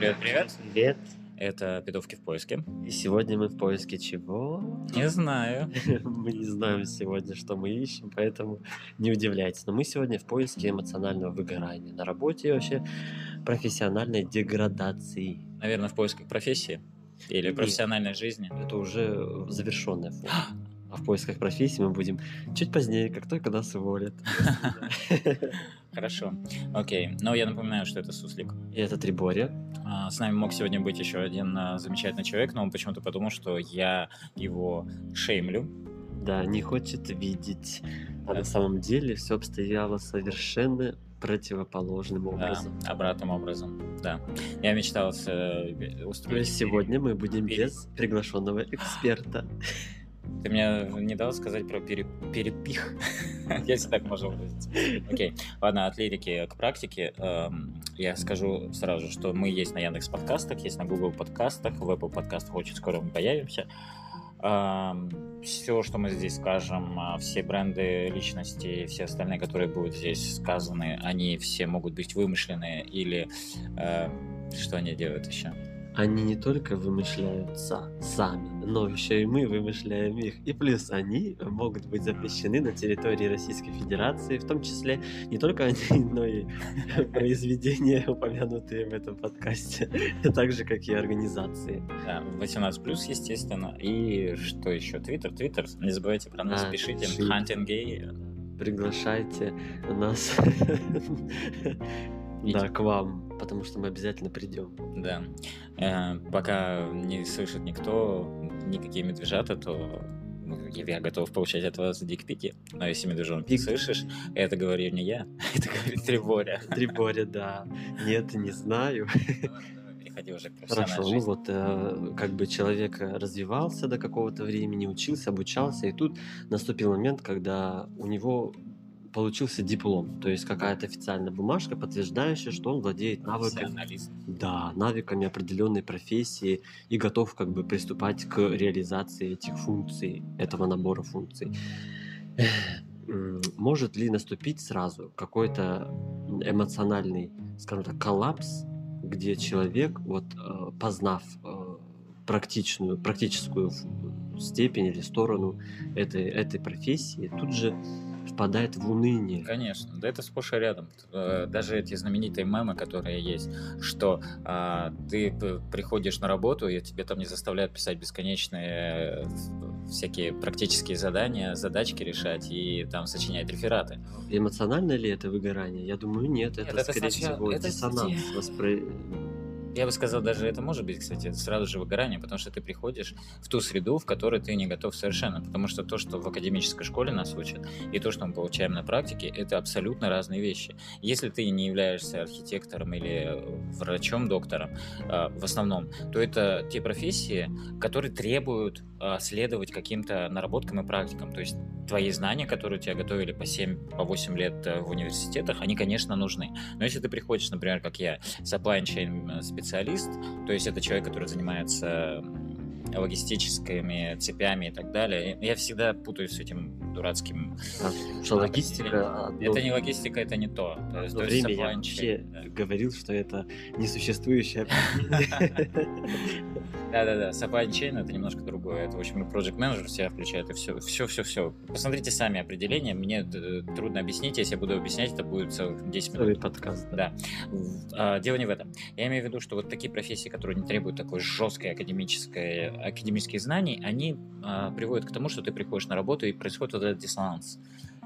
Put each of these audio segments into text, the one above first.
Привет, привет. Привет. Это «Пидовки в поиске». И сегодня мы в поиске чего? Не знаю. Мы не знаем сегодня, что мы ищем, поэтому не удивляйтесь. Но мы сегодня в поиске эмоционального выгорания на работе и вообще профессиональной деградации. Наверное, в поисках профессии или Нет. профессиональной жизни. Это уже завершенная форма. А в поисках профессии мы будем чуть позднее, как только нас уволят. Хорошо. Окей. Но я напоминаю, что это Суслик. И это Триборя. А, С нами мог сегодня быть еще один а, замечательный человек, но он почему-то подумал, что я его шеймлю. Да, не хочет видеть. А Да. на самом деле все обстояло совершенно противоположным Да, образом. обратным образом. Да. Я мечтал с, э, устроить... есть сегодня мы будем без приглашенного эксперта. Ты мне не дал сказать про пере- перепих, если так можно выразиться. Окей, ладно, от лирики к практике. Эм, Я скажу сразу, что мы есть на Яндекс подкастах, есть на Google подкастах, в Apple подкастах очень скоро мы появимся. Все, что мы здесь скажем, а, все бренды, личности, все остальные, которые будут здесь сказаны, они все могут быть вымышленные или э, что они делают еще? Они не только вымышляются сами, но еще и мы вымышляем их. И плюс они могут быть запрещены на территории Российской Федерации, в том числе не только они, но и произведения, упомянутые в этом подкасте, так же, как и организации. Да, 18 плюс, естественно. И что еще? Твиттер, Твиттер. Не забывайте про нас, пишите. пишите. Hunting Gay. Приглашайте нас да, к вам, потому что мы обязательно придем. Да. Э, пока не слышит никто, никакие медвежата, то ну, я готов получать от вас дикпики. Но если медвежонок Дик- слышишь, это говорю не я, это говорит Триборя. Триборя, да. Нет, не знаю. Переходи уже к Хорошо, ну вот, э, как бы человек развивался до какого-то времени, учился, обучался, и тут наступил момент, когда у него получился диплом, то есть какая-то официальная бумажка, подтверждающая, что он владеет навыками, да, навыками определенной профессии и готов как бы приступать к реализации этих функций, этого набора функций. Может ли наступить сразу какой-то эмоциональный, скажем так, коллапс, где человек, вот э, познав э, практичную, практическую степень или сторону этой, этой профессии, тут же впадает в уныние. Конечно, да это сплошь и рядом. Э, Даже эти знаменитые мемы, которые есть, что а, ты приходишь на работу, и тебе там не заставляют писать бесконечные э, всякие практические задания, задачки решать и там сочинять рефераты. Эмоционально ли это выгорание? Я думаю, нет. Нет, это, это скорее сначала- всего, это, диссонанс. кстати, воспри- Я бы сказал, даже это может быть, кстати, сразу же выгорание, потому что ты приходишь в ту среду, в которой ты не готов совершенно. Потому что то, что в академической школе нас учат, и то, что мы получаем на практике, это абсолютно разные вещи. Если ты не являешься архитектором или врачом, доктором, э, в основном, то это те профессии, которые требуют э, следовать каким-то наработкам и практикам. То есть твои знания, которые тебя готовили по 7, по 8 лет э, в университетах, они, конечно, нужны. Но если ты приходишь, например, как я, supply chain э, специалист, то есть это человек, который занимается логистическими цепями и так далее. Я всегда путаюсь с этим дурацким. А, потому что логистика... одно- Это не логистика, это не то. То есть, то есть время я supply вообще да. говорил, что это несуществующее. Да-да-да, supply chain это немножко другое. Это, в общем, project в себя включает, и все, все, все, все. Посмотрите сами определение. Мне э, трудно объяснить. Если я буду объяснять, это будет целых 10 минут. Подкаст. Да. А, Дело не в этом. Я имею в виду, что вот такие профессии, которые не требуют такой жесткой академической, академических знаний, они а, приводят к тому, что ты приходишь на работу и происходит вот этот диссонанс.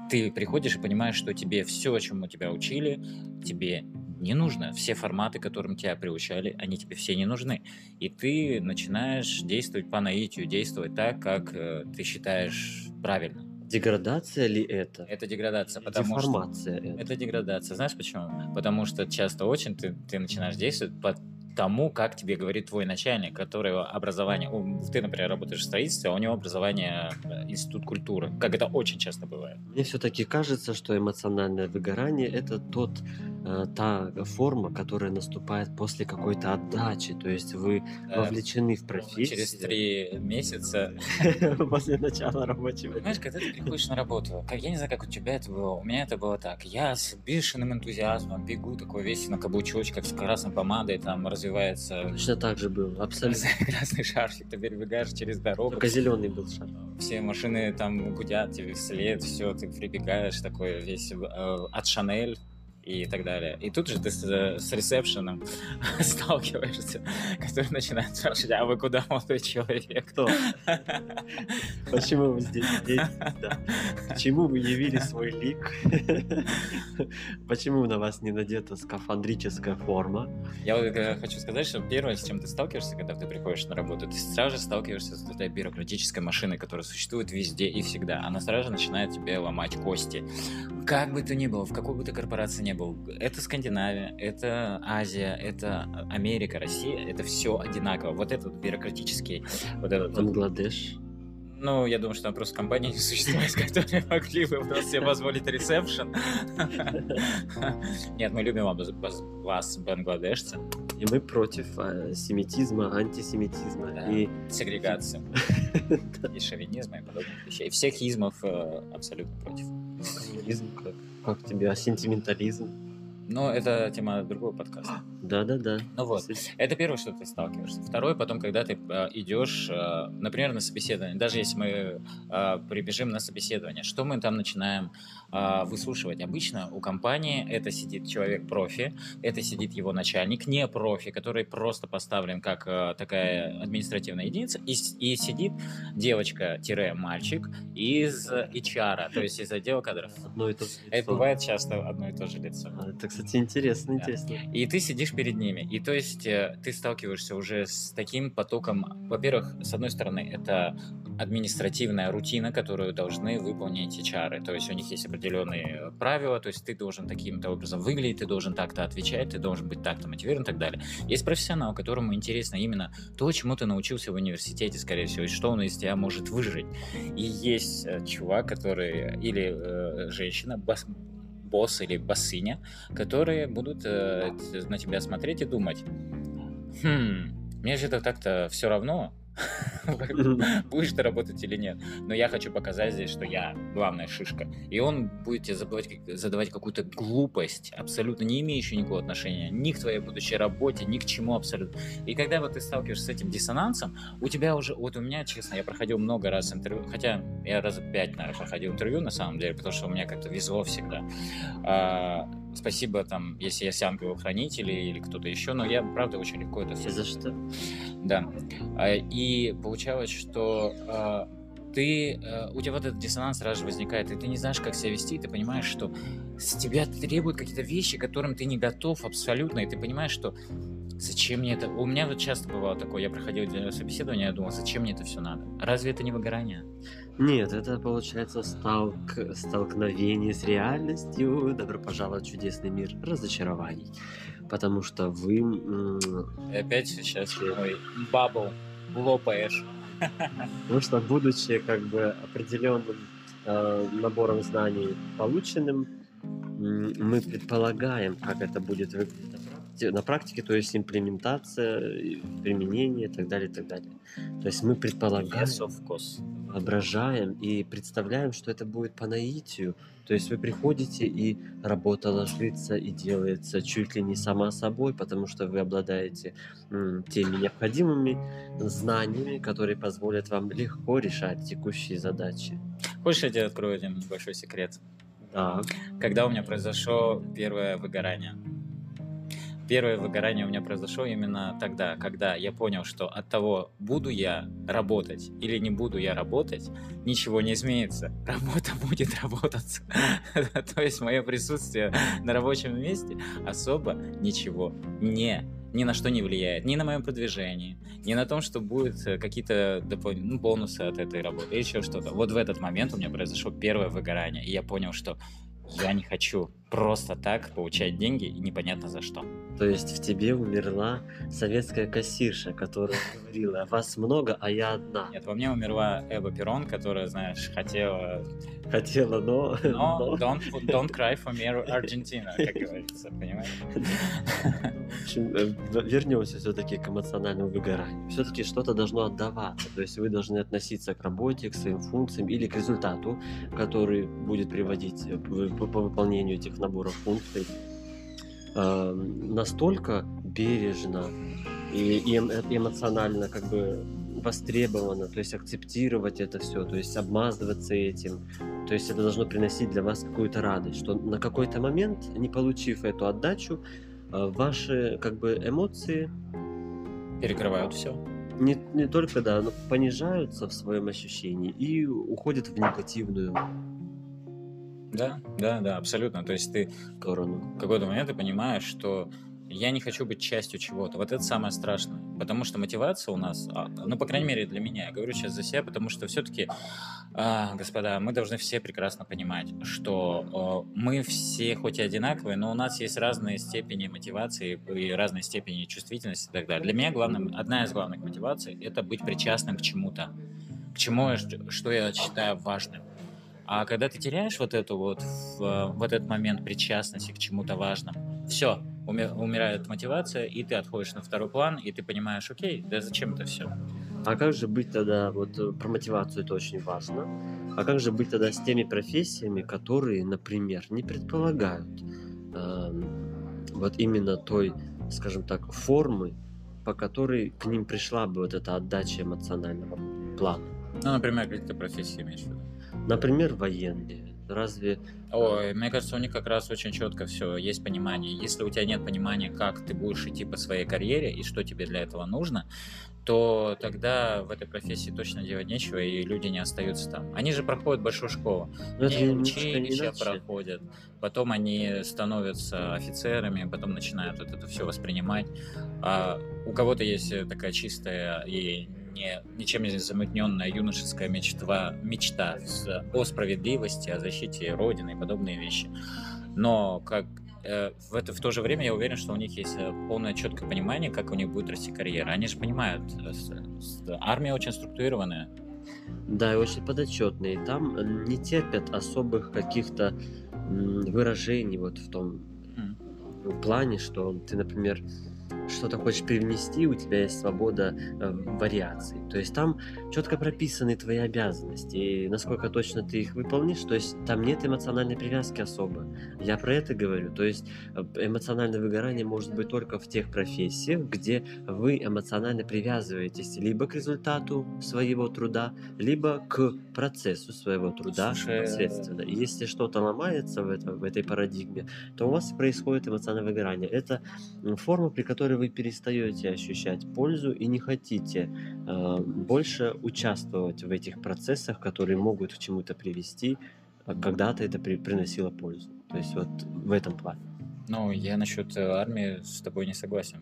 Ты приходишь и понимаешь, что тебе все, о чем тебя учили, тебе не нужно. Все форматы, которым тебя приучали, они тебе все не нужны. И ты начинаешь действовать по наитию, действовать так, как э, ты считаешь правильно. Деградация ли это? Это деградация, потому что... Деформация это. Это деградация. Знаешь почему? Потому что часто очень ты, ты начинаешь действовать по тому, как тебе говорит твой начальник, которого образование... Ты, например, работаешь в строительстве, а у него образование э, институт культуры. Как это очень часто бывает. Мне все-таки кажется, что эмоциональное выгорание это тот э, та форма, которая наступает после какой-то отдачи. То есть вы Да. вовлечены в Через профессию три месяца после начала рабочего. Понимаешь, когда ты приходишь на работу, как я не знаю, как у тебя это было, у меня это было так. Я с бешеным энтузиазмом бегу такой весь на каблучочках с красной помадой, там развивается Точно так же было, абсолютно. красный шарфик, ты перебегаешь через дорогу, Только зеленый был шар. все машины там гудят тебе вслед, все, ты прибегаешь такой весь э, от Шанель и так далее. И тут же ты с, э, с ресепшеном сталкиваешься, который начинает спрашивать, а вы куда, молодой человек? Кто? Почему вы здесь? здесь? Да. Почему вы явили свой лик? Почему на вас не надета скафандрическая форма? Я вот э, хочу сказать, что первое, с чем ты сталкиваешься, когда ты приходишь на работу, ты сразу же сталкиваешься с этой бюрократической машиной, которая существует везде и всегда. Она сразу же начинает тебе ломать кости. Как бы ты ни был, в какой бы ты корпорации ни был, это Скандинавия, это Азия, это Америка, Россия, это все одинаково. Вот этот бюрократический, вот этот Бангладеш. ну, я думаю, что там просто компании не существует, которые могли бы просто себе позволить ресепшн. Нет, мы любим вас, бангладешцы, И мы против э, семитизма, антисемитизма и сегрегации и шовинизма и подобных вещей. Всех измов э, абсолютно против. Коммунизм. Как, как тебе? Сентиментализм? Но это тема другого подкаста. Да-да-да. Ну вот, это первое, что ты сталкиваешься. Второе, потом, когда ты э, идешь, э, например, на собеседование, даже если мы э, прибежим на собеседование, что мы там начинаем э, выслушивать? Обычно у компании это сидит человек-профи, это сидит его начальник, не профи, который просто поставлен как э, такая административная единица, и, и сидит девочка-мальчик из HR, то есть из отдела кадров. Одно и то же Это лицо. бывает часто одно и то же лицо. Это, кстати, интересно, Да. интересно. И ты сидишь перед ними. И то есть э, ты сталкиваешься уже с таким потоком. Во-первых, с одной стороны, это административная рутина, которую должны выполнить HR. То есть у них есть определенные правила, то есть ты должен таким-то образом выглядеть, ты должен так-то отвечать, ты должен быть так-то мотивирован и так далее. Есть профессионал, которому интересно именно то, чему ты научился в университете, скорее всего, и что он из тебя может выжить. И есть э, чувак, который, или э, женщина, бас- босс или бассыня, которые будут э, на тебя смотреть и думать, хм, мне же это так-то все равно, будешь ты работать или нет. Но я хочу показать здесь, что я главная шишка. И он будет тебе задавать, задавать какую-то глупость, абсолютно не имеющую никакого отношения ни к твоей будущей работе, ни к чему абсолютно. И когда вот ты сталкиваешься с этим диссонансом, у тебя уже, вот у меня, честно, я проходил много раз интервью, хотя я раза пять, наверное, проходил интервью на самом деле, потому что у меня как-то везло всегда. Спасибо там, если есть ангелы-хранители или кто-то еще, но я, правда, очень легко это все За что? да. А, И получалось, что а, ты, э, у тебя вот этот диссонанс сразу же возникает, и ты не знаешь, как себя вести, и ты понимаешь, что с тебя требуют какие-то вещи, к которым ты не готов абсолютно, и ты понимаешь, что зачем мне это... У меня вот часто бывало такое, я проходил для собеседования, я думал, зачем мне это все надо? Разве это не выгорание? Нет, это получается сталк... столкновение с реальностью. Добро пожаловать в чудесный мир разочарований. Потому что вы... И опять сейчас мой бабл лопаешь. Потому что, будучи как бы определенным э, набором знаний полученным, мы предполагаем, как это будет выглядеть практи- на практике, то есть имплементация, применение и так далее, и так далее. То есть мы предполагаем, Yes, of course. воображаем и представляем, что это будет по наитию. То есть вы приходите, и работа ложится и делается чуть ли не сама собой, потому что вы обладаете м, теми необходимыми знаниями, которые позволят вам легко решать текущие задачи. Хочешь, я тебе открою один небольшой секрет? Да. когда у меня произошло первое выгорание. Первое выгорание у меня произошло именно тогда, когда я понял, что от того, буду я работать или не буду я работать, ничего не изменится. Работа будет работаться. То есть мое присутствие на рабочем месте особо ничего не ни на что не влияет, ни на моем продвижении, ни на том, что будут э, какие-то допол- ну, бонусы от этой работы, или еще что-то. Вот в этот момент у меня произошло первое выгорание, и я понял, что я не хочу просто так получать деньги и непонятно за что. То есть в тебе умерла советская кассирша, которая говорила, вас много, а я одна. Нет, во мне умерла Эва Перрон, которая, знаешь, хотела... Хотела, но... Но но- don't, don't cry for me, Argentina, как говорится, понимаешь? В общем, э, вернемся все-таки к эмоциональному выгоранию. Все-таки что-то должно отдаваться. То есть вы должны относиться к работе, к своим функциям или к результату, который будет приводить э, по выполнению этих наборов функций э, настолько бережно и, и и эмоционально как бы востребовано, то есть акцептировать это все, то есть обмазываться этим, то есть это должно приносить для вас какую-то радость, что на какой-то момент, не получив эту отдачу, э, ваши как бы эмоции Перекрывают все. не, не только да, но понижаются в своем ощущении и уходят в негативную Да, да, да, абсолютно. То есть ты сторону. в какой-то момент ты понимаешь, что я не хочу быть частью чего-то. Вот это самое страшное. Потому что мотивация у нас, а, ну, по крайней мере, для меня, я говорю сейчас за себя, потому что все-таки, господа, мы должны все прекрасно понимать, что э, мы все хоть и одинаковые, но у нас есть разные степени мотивации и разные степени чувствительности и так далее. Для меня главным, одна из главных мотиваций – это быть причастным к чему-то, к чему, что я считаю важным. А когда ты теряешь вот эту вот в, в этот момент причастности к чему-то важному, все, умирает мотивация, и ты отходишь на второй план, и ты понимаешь, окей, да зачем это все? А как же быть тогда, вот э, про мотивацию это очень важно, а как же быть тогда с теми профессиями, которые, например, не предполагают эм, вот именно той, скажем так, формы, по которой к ним пришла бы вот эта отдача эмоционального плана? Ну, например, какие-то профессии имеешь в виду? Например, военные. Разве Ой, мне кажется, у них как раз очень четко все, есть понимание. Если у тебя нет понимания, как ты будешь идти по своей карьере и что тебе для этого нужно, то тогда в этой профессии точно делать нечего, и люди не остаются там. Они же проходят большую школу, ну, они училища проходят, потом они становятся офицерами, потом начинают вот это все воспринимать. А у кого-то есть э, такая чистая и не, ничем не замутненная юношеская мечта, мечта о справедливости, о защите Родины и подобные вещи. Но как э, в, это, в то же время я уверен, что у них есть э, полное четкое понимание, как у них будет расти карьера. Они же понимают, э, армия очень структурированная. Да, и очень подотчетные. Там не терпят особых каких-то выражений вот в том М. плане, что ты, например, что-то хочешь привнести, у тебя есть свобода э, вариаций. То есть там четко прописаны твои обязанности, и насколько точно ты их выполнишь, то есть там нет эмоциональной привязки особо. Я про это говорю. То есть э, эмоциональное выгорание может быть только в тех профессиях, где вы эмоционально привязываетесь либо к результату своего труда, либо к процессу своего труда Слушай, непосредственно. И если что-то ломается в, это, в этой парадигме, то у вас происходит эмоциональное выгорание. Это форма, при которой вы перестаете ощущать пользу и не хотите э, больше участвовать в этих процессах, которые могут к чему-то привести, а когда-то это при- приносило пользу. То есть вот в этом плане. Ну, я насчет э, армии с тобой не согласен.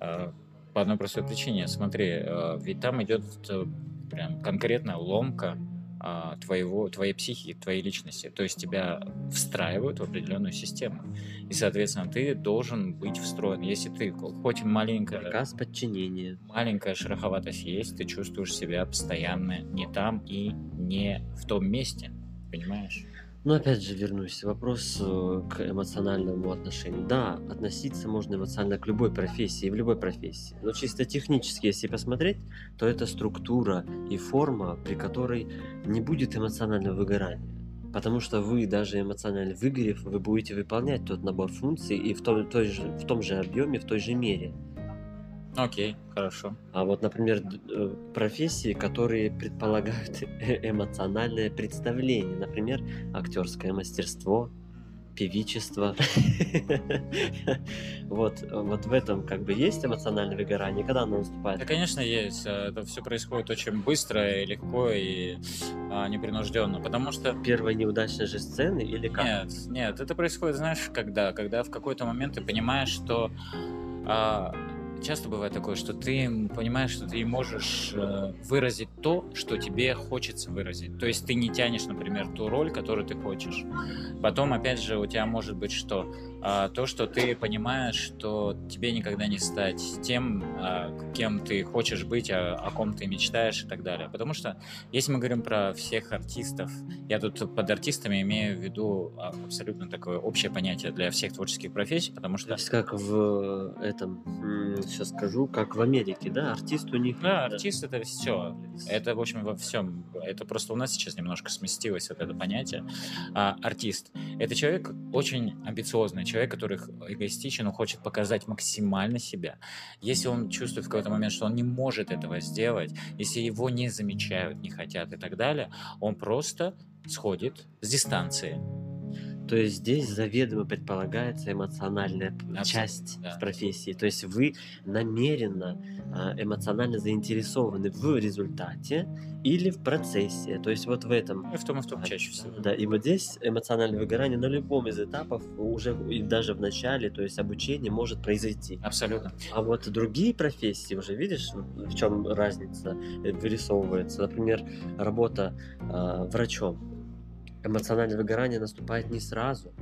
Э, По одной простой причине. Смотри, ведь там идет э, прям конкретная ломка а, твоего, твоей психики, твоей личности. То есть тебя встраивают в определенную систему. И, соответственно, ты должен быть встроен. Если ты хоть маленькая, Приказ подчинения. маленькая шероховатость есть, ты чувствуешь себя постоянно не там и не в том месте. Понимаешь? Но опять же вернусь. Вопрос э, к эмоциональному отношению. Да, относиться можно эмоционально к любой профессии, в любой профессии. Но чисто технически, если посмотреть, то это структура и форма, при которой не будет эмоционального выгорания. Потому что вы, даже эмоционально выгорев, вы будете выполнять тот набор функций и в том, той же, в том же объеме, в той же мере. Окей, хорошо. А вот, например, э, профессии, которые предполагают э- эмоциональное представление, например, актерское мастерство, певичество. Вот, вот в этом как бы есть эмоциональное выгорание, когда оно Да, наступает. конечно, есть. Э, Это все происходит очень быстро и легко и а, непринужденно. Потому что Первой неудачной же сцены или как? Нет, нет, это происходит, знаешь, когда? Когда в какой-то момент ты понимаешь, что а, часто бывает такое, что ты понимаешь, что ты можешь э, выразить то, что тебе хочется выразить. То есть ты не тянешь, например, ту роль, которую ты хочешь. Потом, опять же, у тебя может быть что? А, то, что ты понимаешь, что тебе никогда не стать тем, а, кем ты хочешь быть, а, о ком ты мечтаешь и так далее. Потому что, если мы говорим про всех артистов, я тут под артистами имею в виду а, абсолютно такое общее понятие для всех творческих профессий, потому что... То есть как в этом, сейчас скажу, как в Америке, да, артист у них... Да, артист это все. Это, в общем, во всем. Это просто у нас сейчас немножко сместилось вот это понятие. А, артист — это человек очень амбициозный, человек, который эгоистичен, он хочет показать максимально себя. Если он чувствует в какой-то момент, что он не может этого сделать, если его не замечают, не хотят и так далее, он просто сходит с дистанции то есть здесь заведомо предполагается эмоциональная Абсолютно, часть да. в профессии. То есть вы намеренно а, эмоционально заинтересованы в результате или в процессе. То есть вот в этом. И в том и в том чаще всего. Да, и вот здесь эмоциональное выгорание на любом из этапов уже и даже в начале, то есть обучение может произойти. Абсолютно. А вот другие профессии уже видишь, в чем разница э, вырисовывается. Например, работа э, врачом эмоциональное выгорание наступает не сразу.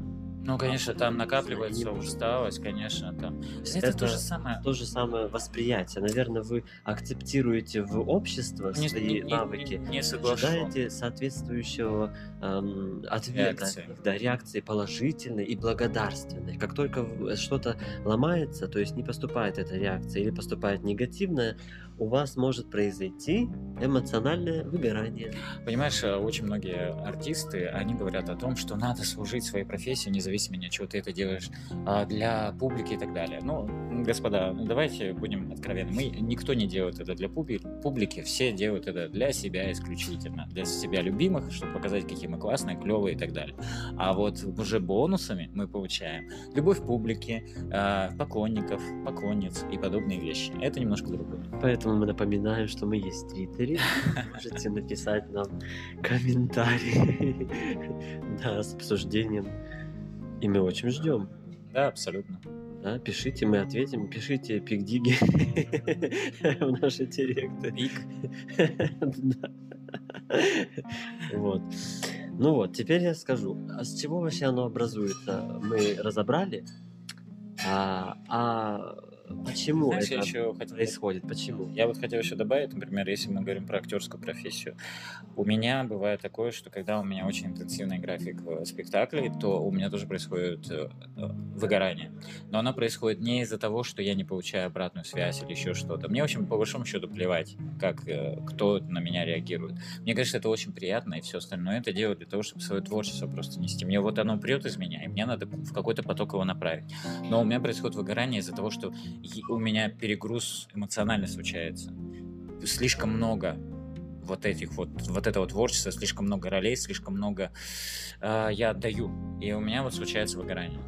Ну, конечно, там накапливается усталость, конечно, там. Это, это то же самое. То же самое восприятие. Наверное, вы акцептируете в общество не, свои не, навыки, не, не ожидаете соответствующего эм, ответа, реакции. да, реакции положительной и благодарственной. Как только что-то ломается, то есть не поступает эта реакция или поступает негативная, у вас может произойти эмоциональное выгорание. Понимаешь, э, очень многие артисты, они говорят о том, что надо служить своей профессии, независимо от чего ты это делаешь, а, для публики и так далее. Ну, господа, ну, давайте будем откровенны. Мы, никто не делает это для публики, все делают это для себя исключительно, для себя любимых, чтобы показать, какие мы классные, клевые и так далее. А вот уже бонусами мы получаем любовь публики, а, поклонников, поклонниц и подобные вещи. Это немножко другое. Поэтому мы напоминаем, что мы есть в Твиттере. Можете написать нам комментарии да, с обсуждением. И мы очень ждем. Да, абсолютно. Да, пишите, мы ответим. Пишите пик-диги в наши директы. Пик. Вот. Ну вот, теперь я скажу, а с чего вообще оно образуется, мы разобрали, а, а Почему Знаешь, это еще хотел... происходит? Почему? Я вот хотел еще добавить, например, если мы говорим про актерскую профессию. У меня бывает такое, что когда у меня очень интенсивный график в спектакле, то у меня тоже происходит э, э, выгорание. Но оно происходит не из-за того, что я не получаю обратную связь или еще что-то. Мне, в общем, по большому счету плевать, как э, кто на меня реагирует. Мне кажется, это очень приятно, и все остальное это делаю для того, чтобы свое творчество просто нести. Мне вот оно прет из меня, и мне надо в какой-то поток его направить. Но у меня происходит выгорание из-за того, что у меня перегруз эмоционально случается. Слишком много вот этих вот, вот этого творчества, слишком много ролей, слишком много э, я отдаю. И у меня вот случается выгорание.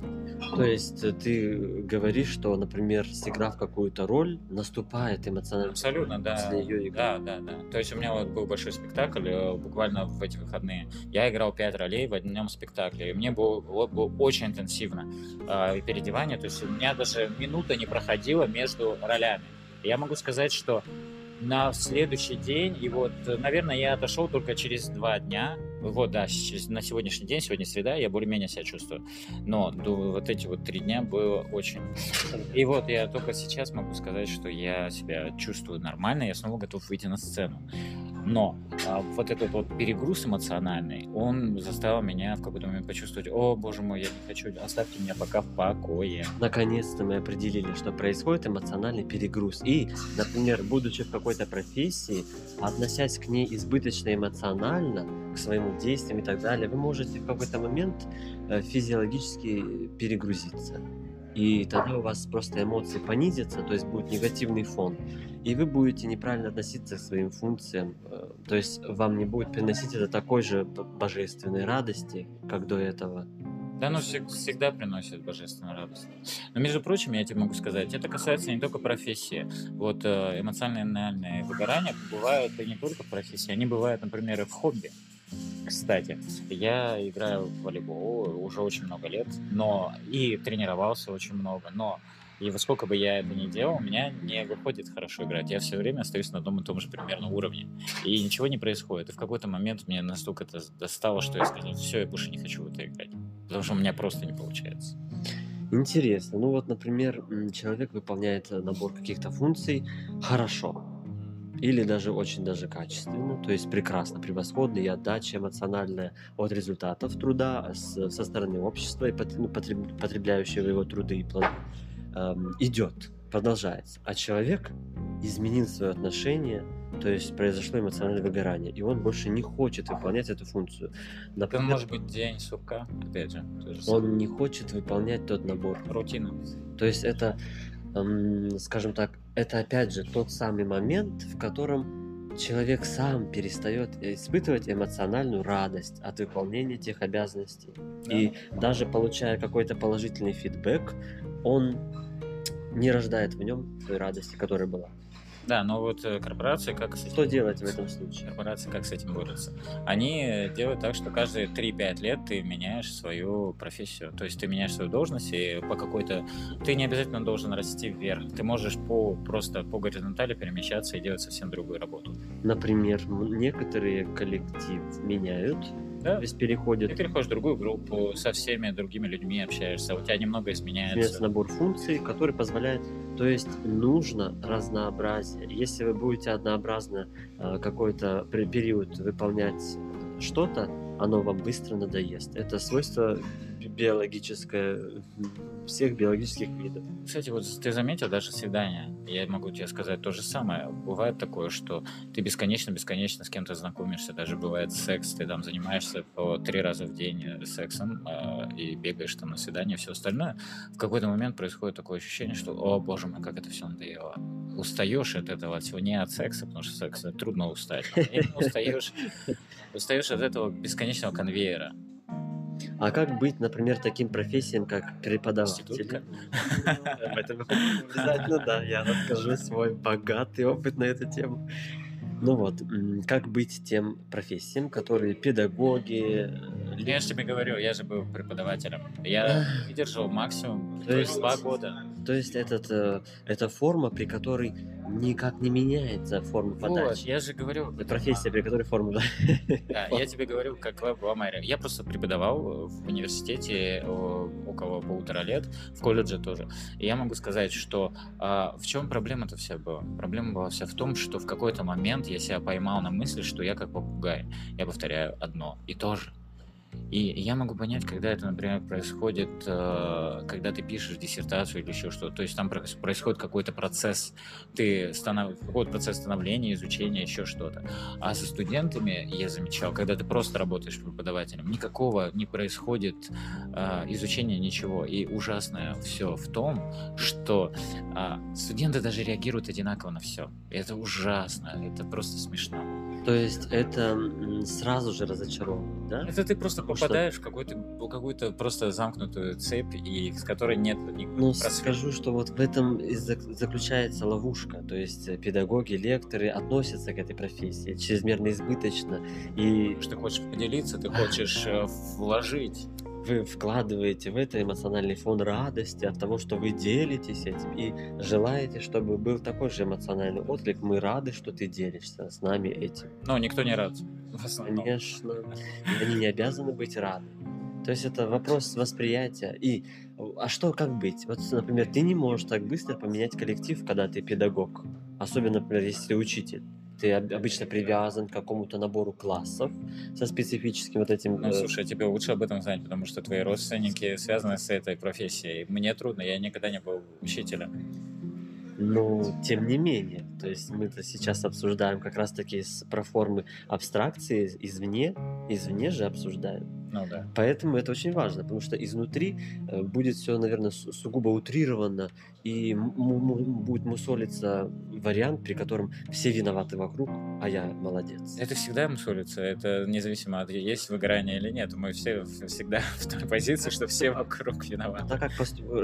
То есть э, ты говоришь, что, например, сыграв какую-то роль, наступает эмоционально. Абсолютно, да. После ее игры. Да, да, да. То есть у меня вот был большой спектакль э, буквально в эти выходные. Я играл пять ролей в одном спектакле, и мне было, было очень интенсивно э, переодевание. То есть у меня даже минута не проходила между ролями. Я могу сказать, что на следующий день, и вот, наверное, я отошел только через два дня. Вот, да, на сегодняшний день, сегодня среда, я более-менее себя чувствую. Но вот эти вот три дня было очень... И вот я только сейчас могу сказать, что я себя чувствую нормально, я снова готов выйти на сцену. Но а, вот этот вот перегруз эмоциональный, он заставил меня в какой-то момент почувствовать, о, боже мой, я не хочу, оставьте меня пока в покое. Наконец-то мы определили, что происходит эмоциональный перегруз. И, например, будучи в какой-то профессии, относясь к ней избыточно эмоционально, к своим действиям и так далее, вы можете в какой-то момент э, физиологически перегрузиться. И тогда у вас просто эмоции понизятся, то есть будет негативный фон и вы будете неправильно относиться к своим функциям. Э, то есть вам не будет приносить это такой же божественной радости, как до этого. Да, оно всегда приносит божественную радость. Но, между прочим, я тебе могу сказать, это касается не только профессии. Вот э, эмоциональные выгорания бывают и не только в профессии, они бывают, например, и в хобби. Кстати, я играю в волейбол уже очень много лет, но и тренировался очень много, но И вот сколько бы я это ни делал, у меня не выходит хорошо играть. Я все время остаюсь на одном и том же примерно уровне. И ничего не происходит. И в какой-то момент мне настолько это достало, что я сказал, все, я больше не хочу в это играть. Потому что у меня просто не получается. Интересно. Ну вот, например, человек выполняет э, набор каких-то функций хорошо. Или даже очень даже качественно, то есть прекрасно, превосходно, и отдача эмоциональная от результатов труда с, со стороны общества и потребляющего его труды и планы эм, идет, продолжается. А человек изменил свое отношение то есть произошло эмоциональное выгорание, и он больше не хочет выполнять эту функцию. Например, Это может быть день сурка, опять же. Он не хочет выполнять тот набор. Рутина. То есть это, скажем так, это опять же тот самый момент, в котором человек сам перестает испытывать эмоциональную радость от выполнения тех обязанностей. Да. И даже получая какой-то положительный фидбэк, он не рождает в нем той радости, которая была. Да, но вот э, корпорации как с этим... Что делать в этом случае? Корпорации как с этим борются? Они делают так, что каждые 3-5 лет ты меняешь свою профессию. То есть ты меняешь свою должность, и по какой-то... Ты не обязательно должен расти вверх. Ты можешь по, просто по горизонтали перемещаться и делать совсем другую работу. Например, некоторые коллектив меняют да. То есть переходит. Ты переходишь в другую группу, со всеми другими людьми общаешься, у тебя немного изменяется. Есть набор функций, который позволяет то есть нужно разнообразие. Если вы будете однообразно э, какой-то период выполнять что-то, оно вам быстро надоест. Это свойство биологическое всех биологических видов. Кстати, вот ты заметил даже свидание. Я могу тебе сказать то же самое. Бывает такое, что ты бесконечно-бесконечно с кем-то знакомишься. Даже бывает секс, ты там занимаешься по три раза в день э, сексом э, и бегаешь там на свидание, все остальное. В какой-то момент происходит такое ощущение, что, о боже мой, как это все надоело. Устаешь от этого всего, не от секса, потому что секс трудно устать. Устаешь, устаешь от этого бесконечного конвейера. А как быть, например, таким профессиям, как преподаватель? Обязательно, да, я расскажу свой богатый опыт на эту тему. Ну вот, как быть тем профессиям, которые педагоги... Э, я же тебе говорю, я же был преподавателем. Я выдержал максимум, то есть два года. То есть этот, э, это форма, при которой никак не меняется форма подачи. Вот, я же говорю... Профессия, при которой форма... Да, я тебе говорю, как в Америке. Я просто преподавал в университете около полутора лет, в колледже тоже. И я могу сказать, что а, в чем проблема-то вся была? Проблема была вся в том, что в какой-то момент я себя поймал на мысли, что я как попугай. Я повторяю одно и то же и я могу понять, когда это, например, происходит, э, когда ты пишешь диссертацию или еще что-то. То есть там происходит какой-то процесс, ты станов... какой-то процесс становления, изучения, еще что-то. А со студентами я замечал, когда ты просто работаешь преподавателем, никакого не происходит э, изучения ничего. И ужасное все в том, что э, студенты даже реагируют одинаково на все. Это ужасно, это просто смешно. То есть это сразу же разочаровывает, да? Это ты просто попадаешь что... в какую-то какую-то просто замкнутую цепь, и с которой нет никакого Ну, просвета. скажу, что вот в этом и заключается ловушка. То есть э, педагоги, лекторы относятся к этой профессии чрезмерно избыточно. И... Что ты хочешь поделиться, ты хочешь э, вложить вы вкладываете в это эмоциональный фон радости от того, что вы делитесь этим и желаете, чтобы был такой же эмоциональный отклик. Мы рады, что ты делишься с нами этим. Но никто не рад. Конечно. Они не обязаны быть рады. То есть это вопрос восприятия. И а что, как быть? Вот, например, ты не можешь так быстро поменять коллектив, когда ты педагог. Особенно, например, если ты учитель ты обычно привязан к какому-то набору классов со специфическим вот этим... Ну, э, слушай, тебе лучше об этом знать, потому что твои родственники связаны с этой профессией. Мне трудно, я никогда не был учителем. Ну, тем не менее, то есть мы-то сейчас обсуждаем как раз-таки про формы абстракции извне, извне же обсуждаем. Ну да. Поэтому это очень важно, потому что изнутри э, будет все, наверное, сугубо утрировано, и будет мусолиться вариант, при котором все виноваты вокруг, а я молодец. Это всегда мусолится, это независимо от есть выгорание или нет. Мы все всегда в той позиции, что все вокруг виноваты. А как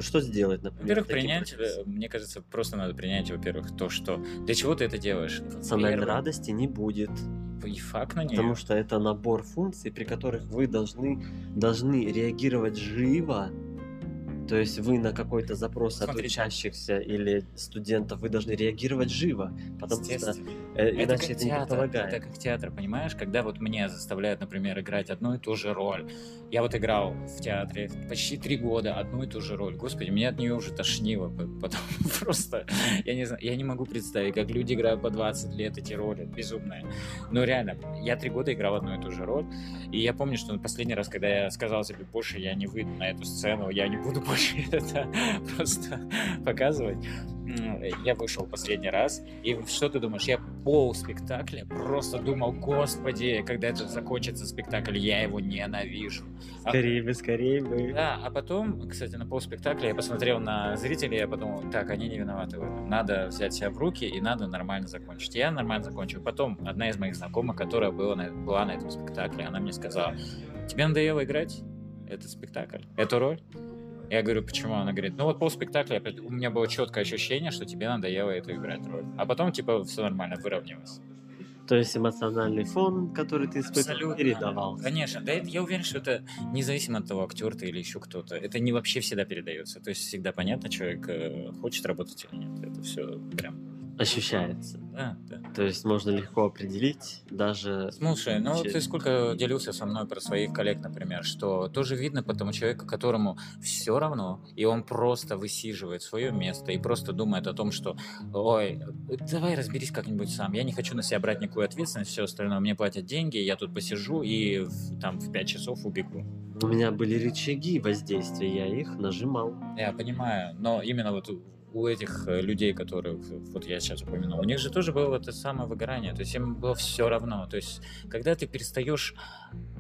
что сделать, например? Во-первых, принять, э, мне кажется, просто надо принять, во-первых, то, что для чего ты это делаешь. Национальной радости не будет. И факт на нее. Потому что это набор функций, при которых вы должны, должны реагировать живо То есть вы на какой-то запрос от Смотрите. учащихся или студентов вы должны реагировать живо, потому что э, Это иначе это не помогает. это как театр, понимаешь? Когда вот меня заставляют, например, играть одну и ту же роль. Я вот играл в театре почти три года одну и ту же роль. Господи, меня от нее уже тошнило. Потом просто, я не знаю, я не могу представить, как люди играют по 20 лет эти роли. Безумные. Но реально, я три года играл одну и ту же роль. И я помню, что последний раз, когда я сказал себе, больше я не выйду на эту сцену, я не буду больше это просто показывать. Я вышел последний раз, и что ты думаешь? Я пол спектакля просто думал, господи, когда это закончится спектакль, я его ненавижу. А- Скорее бы, скорее бы. Да, а потом, кстати, на пол спектакля я посмотрел на зрителей, я подумал, так, они не виноваты в этом. Надо взять себя в руки и надо нормально закончить. Я нормально закончил. Потом одна из моих знакомых, которая была на, была на этом спектакле, она мне сказала, тебе надоело играть этот спектакль, эту роль? Я говорю, почему? Она говорит, ну вот пол спектакля у меня было четкое ощущение, что тебе надоело эту играть роль. А потом, типа, все нормально, выровнялось. То есть эмоциональный фон, который ты испытывал, передавал. Конечно, да, это, я уверен, что это независимо от того, актер ты или еще кто-то, это не вообще всегда передается. То есть всегда понятно, человек э, хочет работать или нет. Это все прям, Ощущается. да, да. То есть можно легко определить даже... Слушай, ну Через- ты сколько делился со мной про своих коллег, например, что тоже видно по тому человеку, которому все равно, и он просто высиживает свое место и просто думает о том, что, ой, давай разберись как-нибудь сам, я не хочу на себя брать никакую ответственность, все остальное, мне платят деньги, я тут посижу и в- там в 5 часов убегу. У меня были рычаги воздействия, я их нажимал. Я понимаю, но именно вот у- этих э, людей, которые вот я сейчас упомянул, у них же тоже было это самое выгорание, то есть им было все равно. То есть, когда ты перестаешь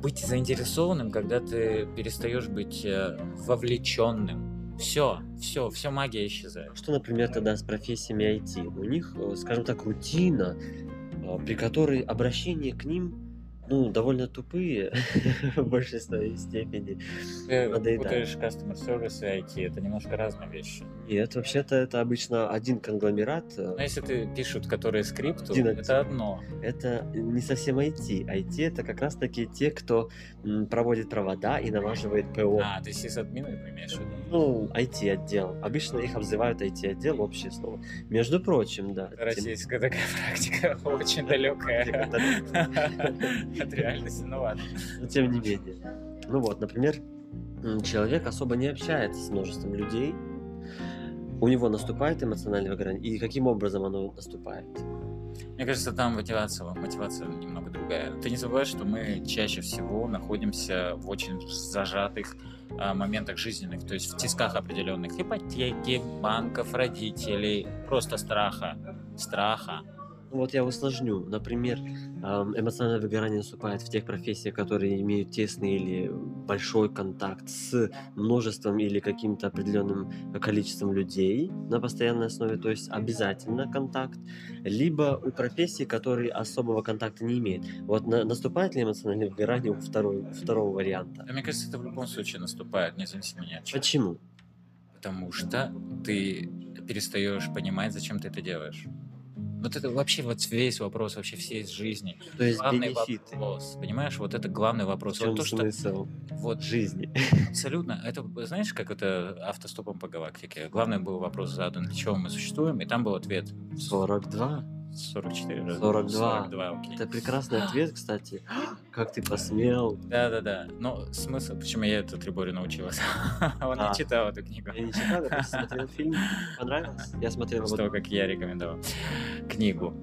быть заинтересованным, когда ты перестаешь быть э, вовлеченным, все, все, все магия исчезает. Что, например, тогда с профессиями IT? У них, э, скажем так, рутина, при которой обращение к ним ну, довольно тупые в большей своей степени. Ты путаешь customer service и IT, это немножко разные вещи. Нет, вообще-то это обычно один конгломерат. э, Но если ты пишут, которые скрипту, Один это отдел. одно. Это не совсем IT. IT это как раз-таки те, кто проводит провода и налаживает ПО. А, ты сисадмины имеешь в виду? Ну, IT-отдел. Обычно их обзывают IT-отдел, общее слово. Между прочим, да. тем- Российская такая практика очень далекая от реальности, ну ладно. Но тем не менее. Ну вот, например, человек особо не общается с множеством людей. У него наступает эмоциональное выгорание. И каким образом оно наступает? Мне кажется, там мотивация, мотивация немного другая. Ты не забывай, что мы чаще всего находимся в очень зажатых а, моментах жизненных, то есть в тисках определенных ипотеки, банков, родителей, просто страха, страха. Ну вот я усложню. Например, эмоциональное выгорание наступает в тех профессиях, которые имеют тесный или большой контакт с множеством или каким-то определенным количеством людей на постоянной основе, то есть обязательно контакт, либо у профессий, которые особого контакта не имеют. Вот на- наступает ли эмоциональное выгорание у второй, у второго варианта? Мне кажется, это в любом случае наступает, независимо ни от чего. Почему? Потому что ты перестаешь понимать, зачем ты это делаешь. Вот это вообще вот весь вопрос вообще всей жизни. То есть Главный бенефиты. вопрос, понимаешь, вот это главный вопрос. Вот то, что вот жизни? Абсолютно. Это, знаешь, как это автостопом по галактике. Главный был вопрос задан, для чего мы существуем, и там был ответ 42. 44. да? 42. 42, окей. Это прекрасный ответ, кстати. Как ты посмел? Да-да-да. Но смысл, почему я это Трибори научилась? Он А. не читал эту книгу. Я не читал, я просто смотрел фильм. Понравилось? Я смотрел После того, как я рекомендовал книгу.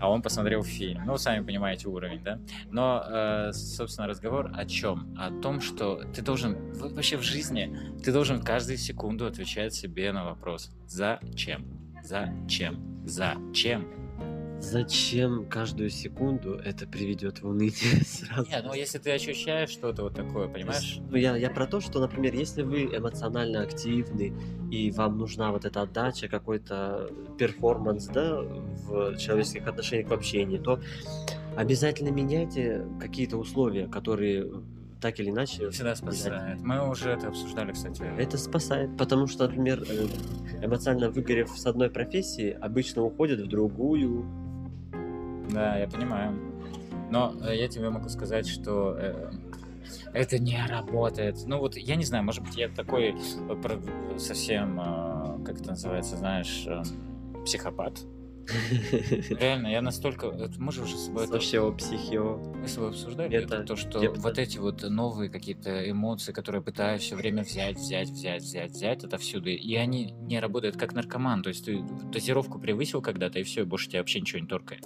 А он посмотрел фильм. Ну, сами понимаете уровень, да? Но, э, собственно, разговор о чем? О том, что ты должен вообще в жизни, ты должен каждую секунду отвечать себе на вопрос. Зачем? Зачем? Зачем? Зачем каждую секунду это приведет в уныние сразу? Нет, ну если ты ощущаешь что-то вот такое, понимаешь? Ну, я, я про то, что, например, если вы эмоционально активны, и вам нужна вот эта отдача, какой-то перформанс, да, в человеческих отношениях, в общении, то обязательно меняйте какие-то условия, которые так или иначе Всегда спасает. Мы уже это обсуждали, кстати. Это спасает, потому что, например, э, эмоционально выгорев с одной профессии, обычно уходят в другую. Да, я понимаю. Но э, я тебе могу сказать, что э, Это не работает. Ну вот, я не знаю, может быть, я такой э, совсем, э, как это называется, знаешь, эм, психопат. Реально, я настолько... это Мы же уже с тобой это- Социо, психио. мы с тобой обсуждали Это это, то, что вот эти вот новые какие-то эмоции, которые пытаюсь все время взять, взять, взять, взять, взять отовсюду, и они не работают как наркоман. То есть ты дозировку превысил когда-то, и все, и больше тебя вообще ничего не торкает.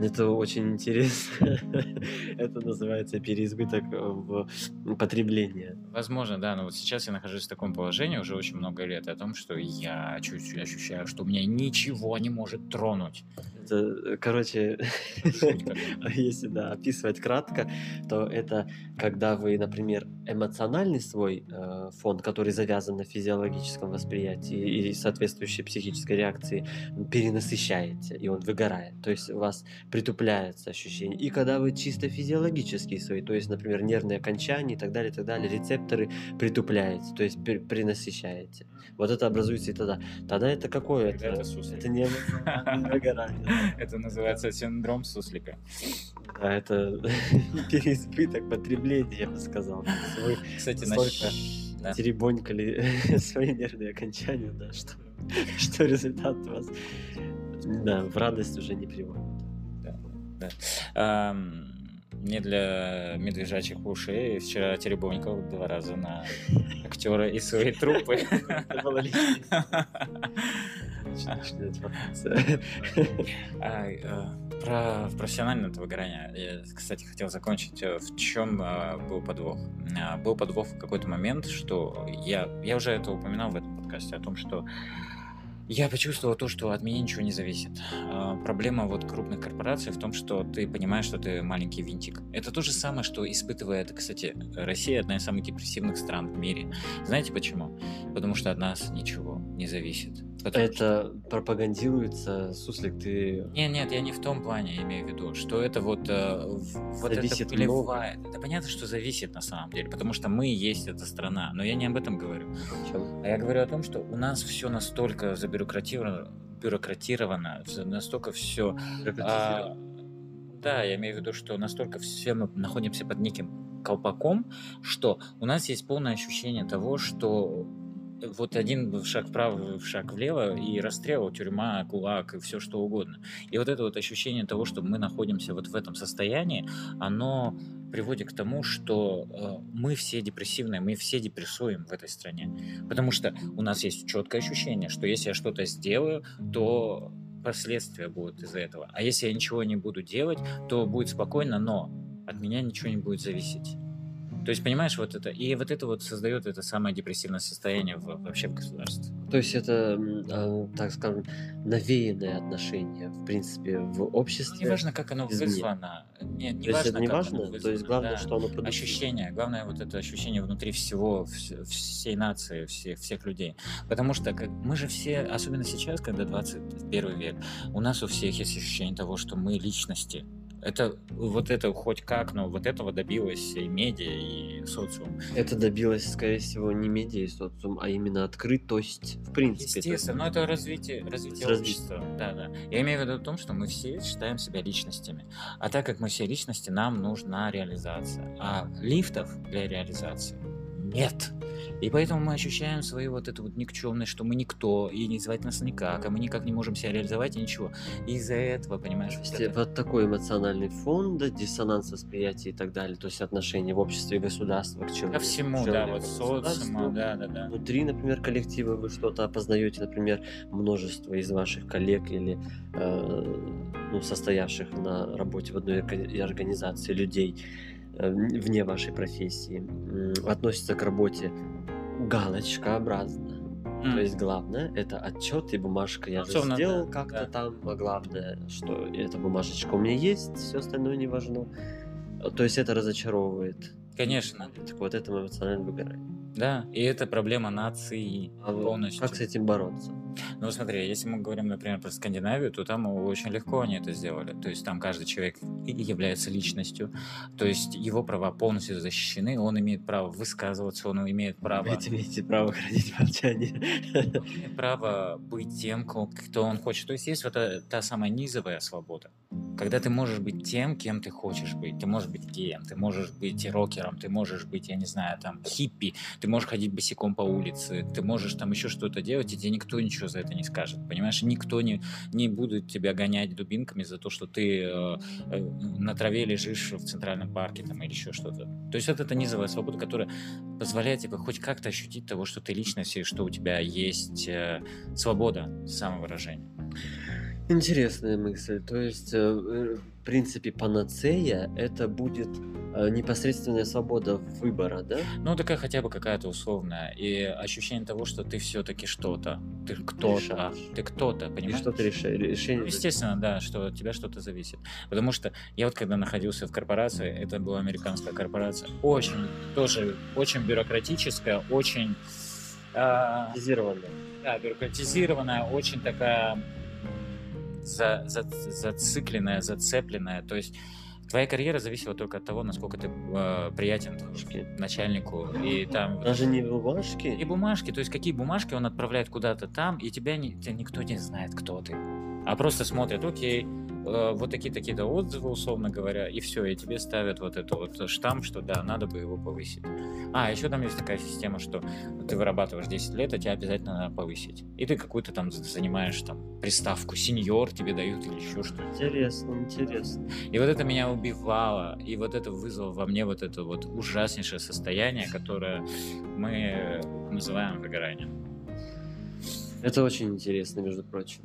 Это очень интересно. Это называется переизбыток э, в потребления. Возможно, да, но вот сейчас я нахожусь в таком положении уже очень много лет о том, что я чуть-чуть ощущаю, что меня ничего не может тронуть. Это, короче, если да, описывать кратко, то это когда вы, например, эмоциональный свой э, фон, который завязан на физиологическом восприятии и соответствующей психической реакции, перенасыщаете, и он выгорает. То есть у вас притупляется ощущение. И когда вы чисто физиологические свои, то есть, например, нервные окончания и так далее, и так далее, рецепторы притупляете, то есть пер- перенасыщаете. Вот это образуется и тогда. Тогда это какое? Это суслик. это не выгорание. Это называется синдром суслика. Да, это переизбыток потребления, я бы сказал. Вы Кстати, Столько нащ- да. теребонькали свои нервные окончания, да, что, что результат у вас да, в радость уже не приводит. Ам, Мне для медвежачьих ушей вчера теребонькал два раза на актера и свои трупы. Это было лишнее. Про профессиональное выгорание. Я, кстати, хотел закончить. э, В чем э, был подвох? А, Был подвох в какой-то момент, что я, я уже это упоминал в этом подкасте, о том, что я почувствовал то, что от меня ничего не зависит. А, Проблема вот крупных корпораций в том, что ты понимаешь, что ты маленький винтик. Это то же самое, что испытывает, кстати, Россия одна из самых депрессивных стран в мире. Знаете почему? Потому что от нас ничего не зависит. Потому что- Это пропагандируется, суслик, ты... нет, нет, я не в том плане имею в виду, что это вот, э, вот это Зависит плевает. Это понятно, что зависит на самом деле, потому что мы и есть эта страна, но я не об этом говорю. о чём? А я говорю о том, что у нас все настолько забюрократировано, бюрократировано, настолько все... да, я имею в виду, что настолько все мы находимся под неким колпаком, что у нас есть полное ощущение того, что вот один шаг вправо, шаг влево, и расстрел, тюрьма, кулак, и все что угодно. И вот это вот ощущение того, что мы находимся вот в этом состоянии, оно приводит к тому, что э, мы все депрессивные, мы все депрессуем в этой стране. Потому что у нас есть четкое ощущение, что если я что-то сделаю, то последствия будут из-за этого. А если я ничего не буду делать, то будет спокойно, но от меня ничего не будет зависеть. То есть, понимаешь, вот это, и вот это вот создает это самое депрессивное состояние в- вообще в государстве. То есть это, а, так скажем, навеянное отношение, в принципе, в обществе. Неважно, как оно извне. вызвано. Не, не То важно, это не как важно? оно То есть вызвано, главное, да. что оно продуктивно. ощущение, главное вот это ощущение внутри всего, вс- всей нации, всех, всех людей. Потому что как, мы же все, особенно сейчас, когда 21 век, у нас у всех есть ощущение того, что мы личности. Это вот это хоть как, но вот этого добилась и медиа, и социум. Это добилось, скорее всего, не медиа и социум, а именно открытость, в принципе. Естественно, но это развитие, развитие Развитие. общества. Да, да. Я имею в виду в том, что мы все считаем себя личностями. А так как мы все личности, нам нужна реализация. А лифтов для реализации нет. И поэтому мы ощущаем свою вот эту вот никчемность, что мы никто, и не звать нас никак, а мы никак не можем себя реализовать и ничего. И из-за этого, понимаешь, вот это- вот такой эмоциональный фон, да, диссонанс восприятия и так далее, то есть отношения в обществе и государства к человеку. ко всему, да, вот социума, да, да, да. Внутри, например, коллектива вы что-то опознаете, например, множество из ваших коллег или э, ну, состоявших на работе в одной орга- организации людей вне вашей профессии м, относятся к работе галочкообразно. М. То есть главное это отчет и бумажка. Я же сделал как-то да. там, а главное, что эта бумажечка у меня есть, все остальное не важно. То есть это разочаровывает. Конечно, Так вот это эмоциональное выгорание. Да. И это проблема нации А полностью. как с этим бороться? Ну, смотри, если мы говорим, например, про Скандинавию, то там очень легко они это сделали. То есть там каждый человек является личностью, то есть его права полностью защищены, он имеет право высказываться, он имеет право, Вы имеете право хранить молчание. он имеет право быть тем, кто он хочет. То есть есть вот та, та самая низовая свобода, когда ты можешь быть тем, кем ты хочешь быть. Ты можешь быть геем, ты можешь быть рокером, ты можешь быть, я не знаю, там, хиппи, ты можешь ходить босиком по улице, ты можешь там еще что-то делать, и тебе никто ничего за это не скажет, понимаешь? Никто не, не будет тебя гонять дубинками за то, что ты э, э, на траве лежишь в центральном парке там или еще что-то. То есть вот это низовая свобода, которая позволяет тебе хоть как-то ощутить того, что ты личность и что у тебя есть э, свобода самовыражения. Интересная мысль. То есть, э, э, в принципе, панацея это будет э, непосредственная свобода выбора, да? Ну, такая хотя бы какая-то условная. И ощущение того, что ты все-таки что-то. Ты кто-то. Ты кто-то, И понимаешь? что ты решаешь? Решение. Ну, Естественно, да, что от тебя что-то зависит. Потому что я вот когда находился в корпорации, это была американская корпорация, очень, тоже очень бюрократическая, очень Автоматизировано. да, бюрократизированная, очень такая за, за- зацикленная, зацепленная. То есть твоя карьера зависела только от того, насколько ты э, приятен Бумажки. начальнику. И там Даже не и бумажки. бумажки, то есть какие бумажки он отправляет куда-то там, и тебя, не, тебя никто не знает, кто ты. А просто смотрят, окей, э, вот такие такие-то отзывы, условно говоря, и все, и тебе ставят вот это вот штамп, что да, надо бы его повысить. А, еще там есть такая система, что ты вырабатываешь 10 лет, а тебя обязательно надо повысить. И ты какую-то там за- занимаешь там приставку сеньор тебе дают или еще что-то. Интересно, интересно. И вот это меня убивало, и вот это вызвало во мне вот это вот ужаснейшее состояние, которое мы называем выгоранием. Это очень интересно, между прочим.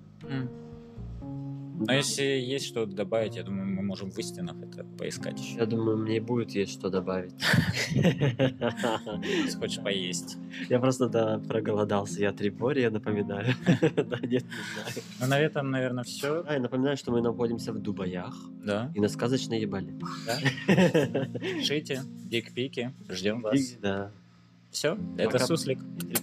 Но если есть что добавить, я думаю, мы можем в истинах это поискать еще. Я думаю, мне будет есть что добавить. Если хочешь поесть. Я просто, да, проголодался. Я Трипори, я напоминаю. Да, нет, не знаю. Ну, на этом, наверное, все. А, я напоминаю, что мы находимся в Дубаях Да. и на сказочной ебали. да. Пишите, дикпики, ждем вас. Да. Все, это. Суслик. Три